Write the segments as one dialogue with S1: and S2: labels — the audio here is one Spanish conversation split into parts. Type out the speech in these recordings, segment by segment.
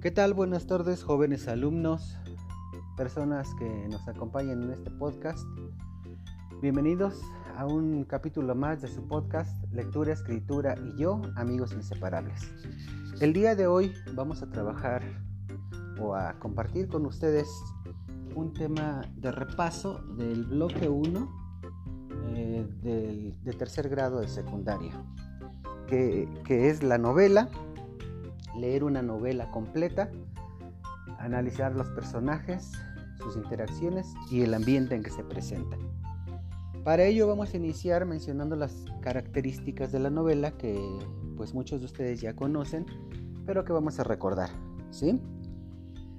S1: ¿Qué tal? Buenas tardes, jóvenes alumnos, personas que nos acompañan en este podcast. Bienvenidos a un capítulo más de su podcast Lectura, Escritura y yo, amigos inseparables. El día de hoy vamos a trabajar o a compartir con ustedes un tema de repaso del bloque 1 eh, de tercer grado de secundaria, que es la novela leer una novela completa, analizar los personajes, sus interacciones y el ambiente en que se presentan. Para ello vamos a iniciar mencionando las características de la novela que pues muchos de ustedes ya conocen, pero que vamos a recordar, ¿sí?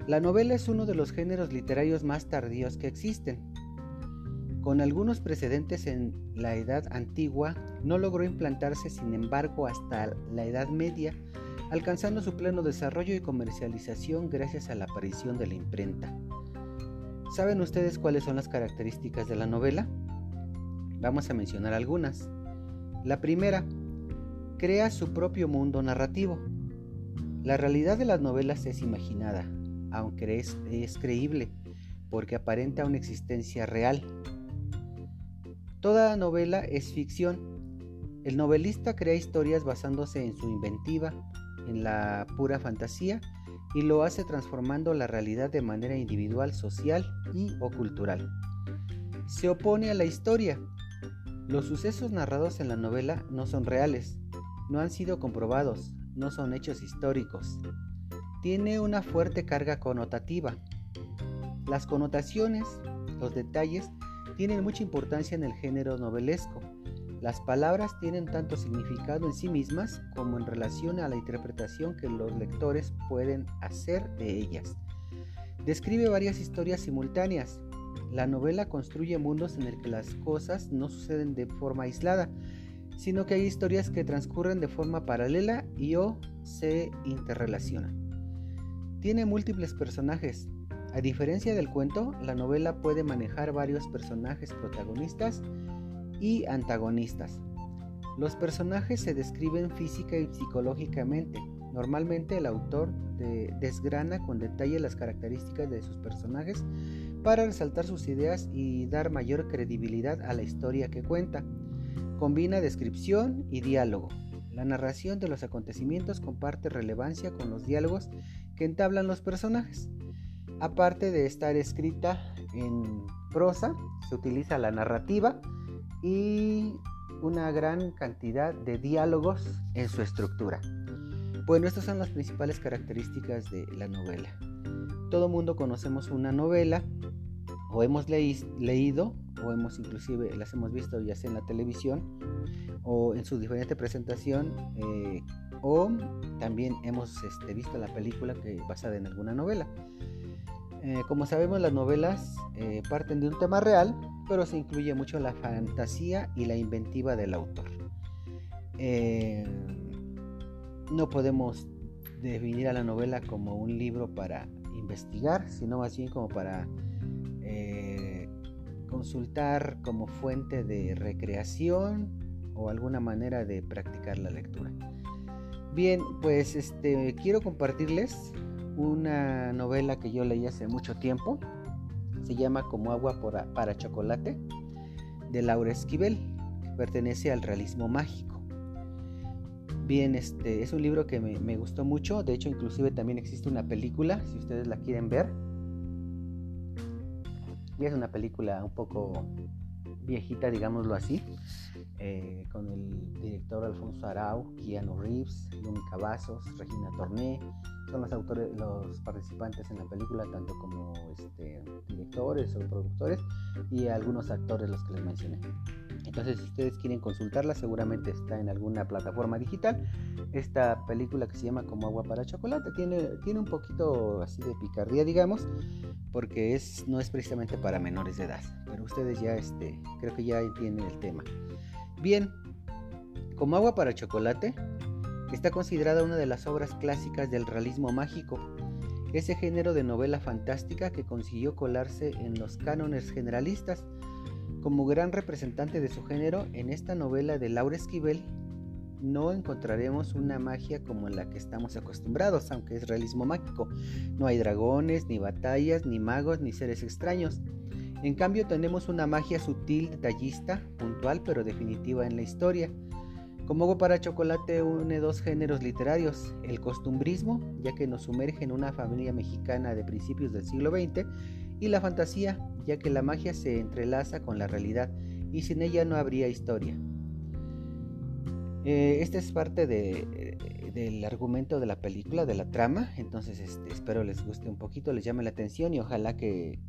S1: La novela es uno de los géneros literarios más tardíos que existen. Con algunos precedentes en la Edad Antigua, no logró implantarse sin embargo hasta la Edad Media alcanzando su pleno desarrollo y comercialización gracias a la aparición de la imprenta. ¿Saben ustedes cuáles son las características de la novela? Vamos a mencionar algunas. La primera, crea su propio mundo narrativo. La realidad de las novelas es imaginada, aunque es, creíble, porque aparenta una existencia real. Toda novela es ficción. El novelista crea historias basándose en su inventiva, en la pura fantasía y lo hace transformando la realidad de manera individual, social y o cultural. Se opone a la historia. Los sucesos narrados en la novela no son reales, no han sido comprobados, no son hechos históricos. Tiene una fuerte carga connotativa. Las connotaciones, los detalles, tienen mucha importancia en el género novelesco las palabras tienen tanto significado en sí mismas como en relación a la interpretación que los lectores pueden hacer de ellas. Describe varias historias simultáneas. La novela construye mundos en el que las cosas no suceden de forma aislada, sino que hay historias que transcurren de forma paralela y o se interrelacionan. Tiene múltiples personajes. A diferencia del cuento, la novela puede manejar varios personajes protagonistas y antagonistas. Los personajes se describen física y psicológicamente. Normalmente el autor desgrana con detalle las características de sus personajes para resaltar sus ideas y dar mayor credibilidad a la historia que cuenta. Combina descripción y diálogo. La narración de los acontecimientos comparte relevancia con los diálogos que entablan los personajes. Aparte de estar escrita en prosa, se utiliza la narrativa y una gran cantidad de diálogos en su estructura. Bueno, estas son las principales características de la novela. Todo mundo conocemos una novela o hemos leído o hemos inclusive las hemos visto ya sea en la televisión o en su diferente presentación eh, o también hemos este, visto la película que basada en alguna novela. Eh, como sabemos, las novelas eh, parten de un tema real, pero se incluye mucho la fantasía y la inventiva del autor. Eh, no podemos definir a la novela como un libro para investigar, sino más bien como para consultar como fuente de recreación o alguna manera de practicar la lectura. Bien, pues este quiero compartirles una novela que yo leí hace mucho tiempo. Se llama Como agua para chocolate de Laura Esquivel, que pertenece al realismo mágico. Bien, este es un libro que me, me gustó mucho. De hecho, inclusive también existe una película, si ustedes la quieren ver. Es una película un poco viejita, digámoslo así, eh, con el director Alfonso Arau, Keanu Reeves, Lumi Cavazos, Regina Torné, son los autores, los participantes en la película, tanto como este, directores o productores y algunos actores los que les mencioné. Entonces, si ustedes quieren consultarla, seguramente está en alguna plataforma digital. Esta película que se llama Como agua para chocolate tiene, tiene un poquito así de picardía, digamos, porque es, no es precisamente para menores de edad. Pero ustedes ya este, creo que ya entienden el tema. Bien, Como agua para chocolate está considerada una de las obras clásicas del realismo mágico, ese género de novela fantástica que consiguió colarse en los cánones generalistas. Como gran representante de su género, en esta novela de Laura Esquivel no encontraremos una magia como la que estamos acostumbrados, aunque es realismo mágico. No hay dragones, ni batallas, ni magos, ni seres extraños. En cambio tenemos una magia sutil, detallista, puntual pero definitiva en la historia. Como para chocolate une dos géneros literarios, el costumbrismo, ya que nos sumerge en una familia mexicana de principios del siglo XX, y la fantasía, ya que la magia se entrelaza con la realidad y sin ella no habría historia. Eh, esta es parte de, del argumento de la película, de la trama, entonces este, espero les guste un poquito, les llame la atención y ojalá que,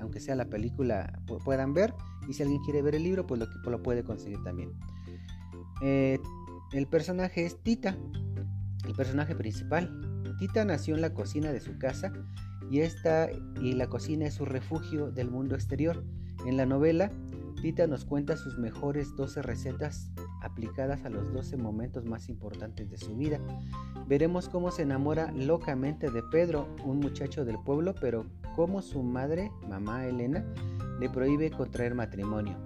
S1: aunque sea la película puedan ver y si alguien quiere ver el libro pues lo puede conseguir también. Eh, el personaje es Tita, el personaje principal. Tita nació en la cocina de su casa y esta y la cocina es su refugio del mundo exterior. En la novela, Tita nos cuenta sus mejores 12 recetas aplicadas a los 12 momentos más importantes de su vida. Veremos cómo se enamora locamente de Pedro, un muchacho del pueblo, pero cómo su madre, mamá Elena, le prohíbe contraer matrimonio.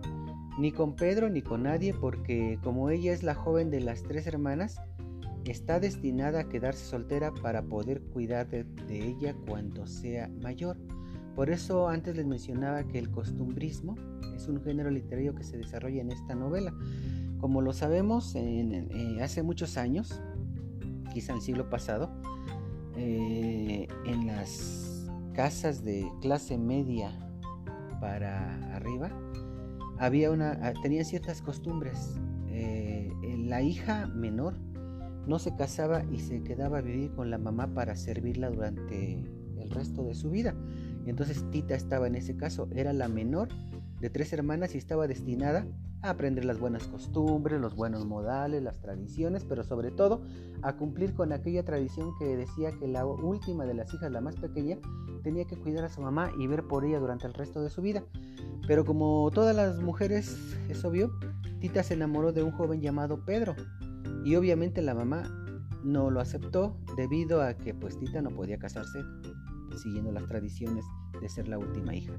S1: Ni con Pedro ni con nadie, porque como ella es la joven de las tres hermanas, está destinada a quedarse soltera para poder cuidar de, ella cuando sea mayor. Por eso antes les mencionaba que el costumbrismo es un género literario que se desarrolla en esta novela. Como lo sabemos, eh, hace muchos años, quizá en el siglo pasado, eh, en las casas de clase media para arriba, había una, ah, tenía ciertas costumbres. Eh, la hija menor no se casaba y se quedaba a vivir con la mamá para servirla durante el resto de su vida. Entonces Tita estaba en ese caso, era la menor de tres hermanas y estaba destinada a aprender las buenas costumbres, los buenos modales, las tradiciones, pero sobre todo a cumplir con aquella tradición que decía que la última de las hijas, la más pequeña, tenía que cuidar a su mamá y ver por ella durante el resto de su vida. Pero como todas las mujeres, es obvio, Tita se enamoró de un joven llamado Pedro, y obviamente la mamá no lo aceptó debido a que pues Tita no podía casarse siguiendo las tradiciones de ser la última hija.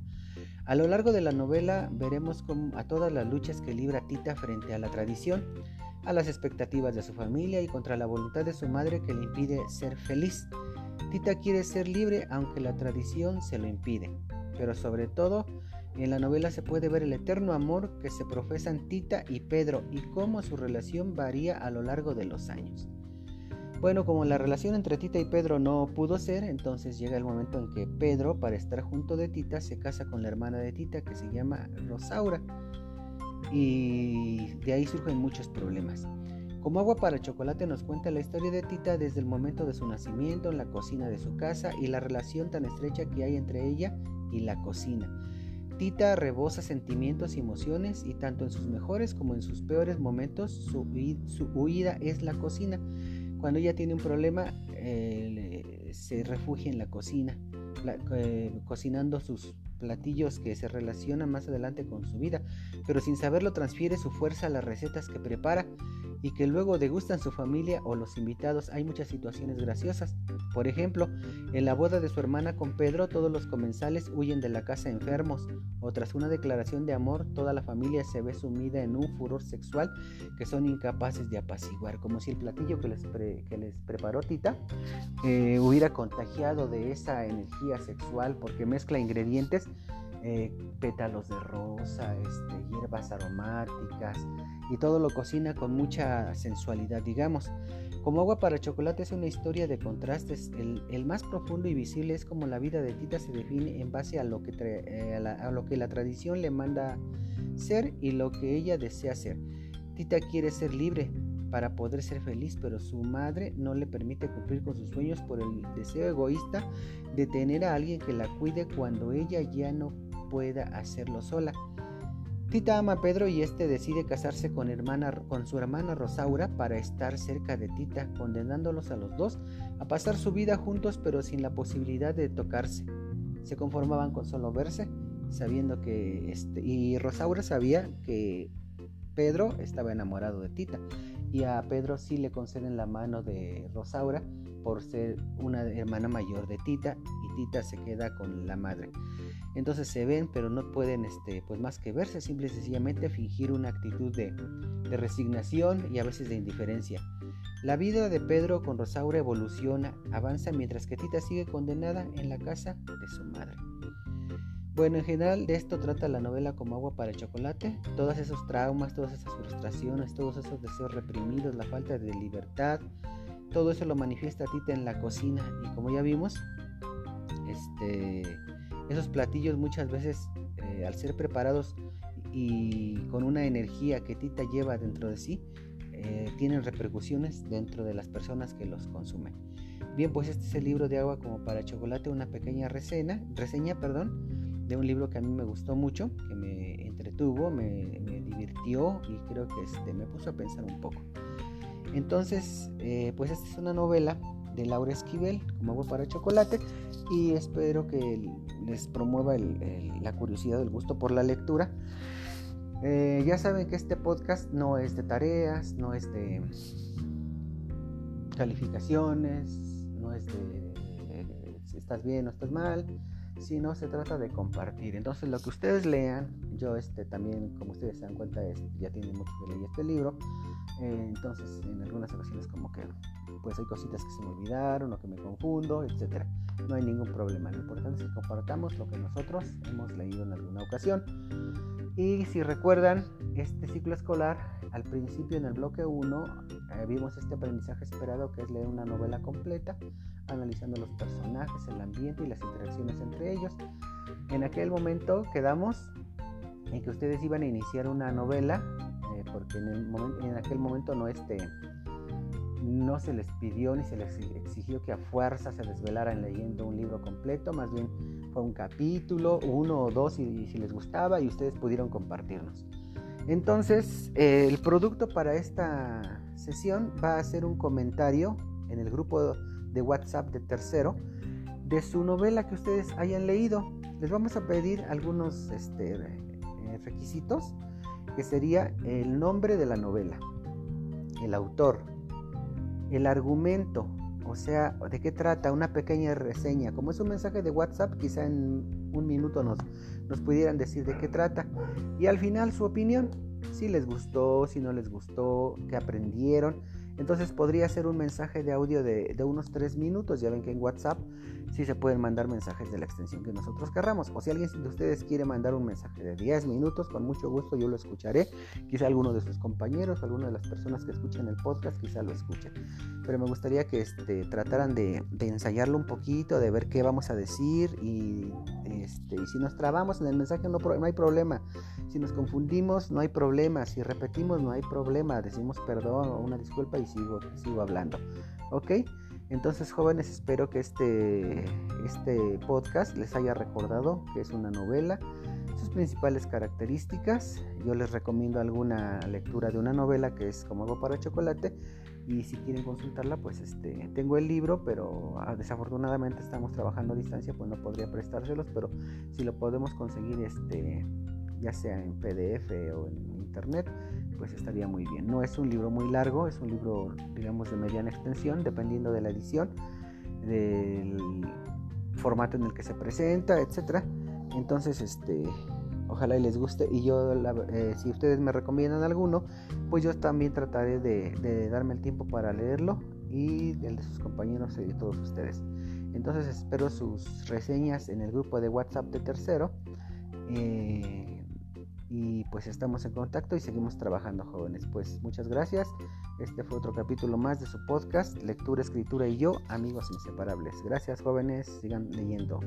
S1: A lo largo de la novela veremos a todas las luchas que libra Tita frente a la tradición, a las expectativas de su familia y contra la voluntad de su madre que le impide ser feliz. Tita quiere ser libre aunque la tradición se lo impide, pero sobre todo en la novela se puede ver el eterno amor que se profesan Tita y Pedro y cómo su relación varía a lo largo de los años. Bueno, como la relación entre Tita y Pedro no pudo ser, entonces llega el momento en que Pedro, para estar junto de Tita, se casa con la hermana de Tita que se llama Rosaura. Y de ahí surgen muchos problemas. Como agua para chocolate nos cuenta la historia de Tita desde el momento de su nacimiento en la cocina de su casa y la relación tan estrecha que hay entre ella y la cocina. Tita rebosa sentimientos y emociones y tanto en sus mejores como en sus peores momentos su, huida es la cocina. Cuando ella tiene un problema eh, se refugia en la cocina, eh, cocinando sus platillos que se relacionan más adelante con su vida, pero sin saberlo transfiere su fuerza a las recetas que prepara y que luego degustan su familia o los invitados. Hay muchas situaciones graciosas. Por ejemplo, en la boda de su hermana con Pedro, todos los comensales huyen de la casa enfermos, o tras una declaración de amor, toda la familia se ve sumida en un furor sexual que son incapaces de apaciguar, como si el platillo que les, preparó Tita eh, hubiera contagiado de esa energía sexual, porque mezcla ingredientes eh, pétalos de rosa, este, hierbas aromáticas y todo lo cocina con mucha sensualidad, digamos. Como agua para chocolate es una historia de contrastes. El, más profundo y visible es como la vida de Tita se define en base a lo, que eh, a lo que la tradición le manda ser y lo que ella desea ser. Tita quiere ser libre para poder ser feliz, pero su madre no le permite cumplir con sus sueños por el deseo egoísta de tener a alguien que la cuide cuando ella ya no pueda hacerlo sola. Tita ama a Pedro y este decide casarse con, hermana, con su hermana Rosaura para estar cerca de Tita, condenándolos a los dos a pasar su vida juntos pero sin la posibilidad de tocarse. Se conformaban con solo verse, sabiendo que este, y Rosaura sabía que Pedro estaba enamorado de Tita y a Pedro sí le conceden la mano de Rosaura por ser una hermana mayor de Tita y Tita se queda con la madre. Entonces se ven, pero no pueden, este, pues más que verse, simple y sencillamente fingir una actitud de, de resignación y a veces de indiferencia. La vida de Pedro con Rosaura evoluciona, avanza mientras que Tita sigue condenada en la casa de su madre. Bueno, en general de esto trata la novela como agua para chocolate. Todos esos traumas, todas esas frustraciones, todos esos deseos reprimidos, la falta de libertad, todo eso lo manifiesta Tita en la cocina y como ya vimos, este, esos platillos muchas veces eh, al ser preparados y con una energía que Tita lleva dentro de sí, eh, tienen repercusiones dentro de las personas que los consumen. Bien, pues este es el libro de agua como para chocolate, una pequeña reseña, reseña perdón, de un libro que a mí me gustó mucho, que me entretuvo, me, divirtió y creo que este, me puso a pensar un poco. Entonces, eh, pues esta es una novela de Laura Esquivel, como agua para chocolate, y espero que les promueva la curiosidad, el gusto por la lectura. Eh, ya saben que este podcast no es de tareas, no es de calificaciones, no es de si estás bien o estás mal, sino se trata de compartir. Entonces lo que ustedes lean, yo este también, como ustedes se dan cuenta, ya tienen mucho que leer este libro, eh, entonces en algunas ocasiones como que pues hay cositas que se me olvidaron o que me confundo, etcétera. No hay ningún problema. Lo importante es que compartamos lo que nosotros hemos leído en alguna ocasión. Y si recuerdan, este ciclo escolar, al principio en el bloque 1, eh, vimos este aprendizaje esperado que es leer una novela completa, analizando los personajes, el ambiente y las interacciones entre ellos. En aquel momento quedamos en que ustedes iban a iniciar una novela, eh, porque en, el aquel momento no este no se les pidió ni se les exigió que a fuerza se desvelaran leyendo un libro completo, más bien un capítulo, uno o dos y, si les gustaba y ustedes pudieron compartirnos. Entonces, el producto para esta sesión va a ser un comentario en el grupo de WhatsApp de tercero de su novela que ustedes hayan leído. Les vamos a pedir algunos este, eh, requisitos, que sería el nombre de la novela, el autor, el argumento, o sea, de qué trata, una pequeña reseña. Como es un mensaje de WhatsApp, quizá en un minuto nos, nos pudieran decir de qué trata. Y al final su opinión, si les gustó, si no les gustó, qué aprendieron. Entonces podría ser un mensaje de audio de, unos 3 minutos. Ya ven que en WhatsApp sí se pueden mandar mensajes de la extensión que nosotros querramos. O si alguien de ustedes quiere mandar un mensaje de 10 minutos, con mucho gusto yo lo escucharé. Quizá alguno de sus compañeros, alguna de las personas que escuchen el podcast, quizá lo escuchen. Pero me gustaría que este, trataran de, ensayarlo un poquito, de ver qué vamos a decir. Y, este, y si nos trabamos en el mensaje no, no hay problema. Si nos confundimos no hay problema. Si repetimos no hay problema. Decimos perdón o una disculpa y sigo, sigo hablando. ¿Ok? Entonces, jóvenes, espero que este, este podcast les haya recordado que es una novela, sus principales características. Yo les recomiendo alguna lectura de una novela que es como algo para chocolate. Y si quieren consultarla, pues este, tengo el libro, pero ah, desafortunadamente estamos trabajando a distancia, pues no podría prestárselos, pero si lo podemos conseguir, este, ya sea en PDF o en internet, pues estaría muy bien. No es un libro muy largo, es un libro, digamos, de mediana extensión, dependiendo de la edición, del formato en el que se presenta, etcétera. Entonces, este, ojalá y les guste. Y yo, eh, si ustedes me recomiendan alguno, pues yo también trataré de, darme el tiempo para leerlo y el de sus compañeros y de todos ustedes. Entonces espero sus reseñas en el grupo de WhatsApp de tercero. Eh, y pues estamos en contacto y seguimos trabajando jóvenes. Pues muchas gracias. Este fue otro capítulo más de su podcast, Lectura, Escritura y yo, amigos inseparables. Gracias jóvenes, sigan leyendo.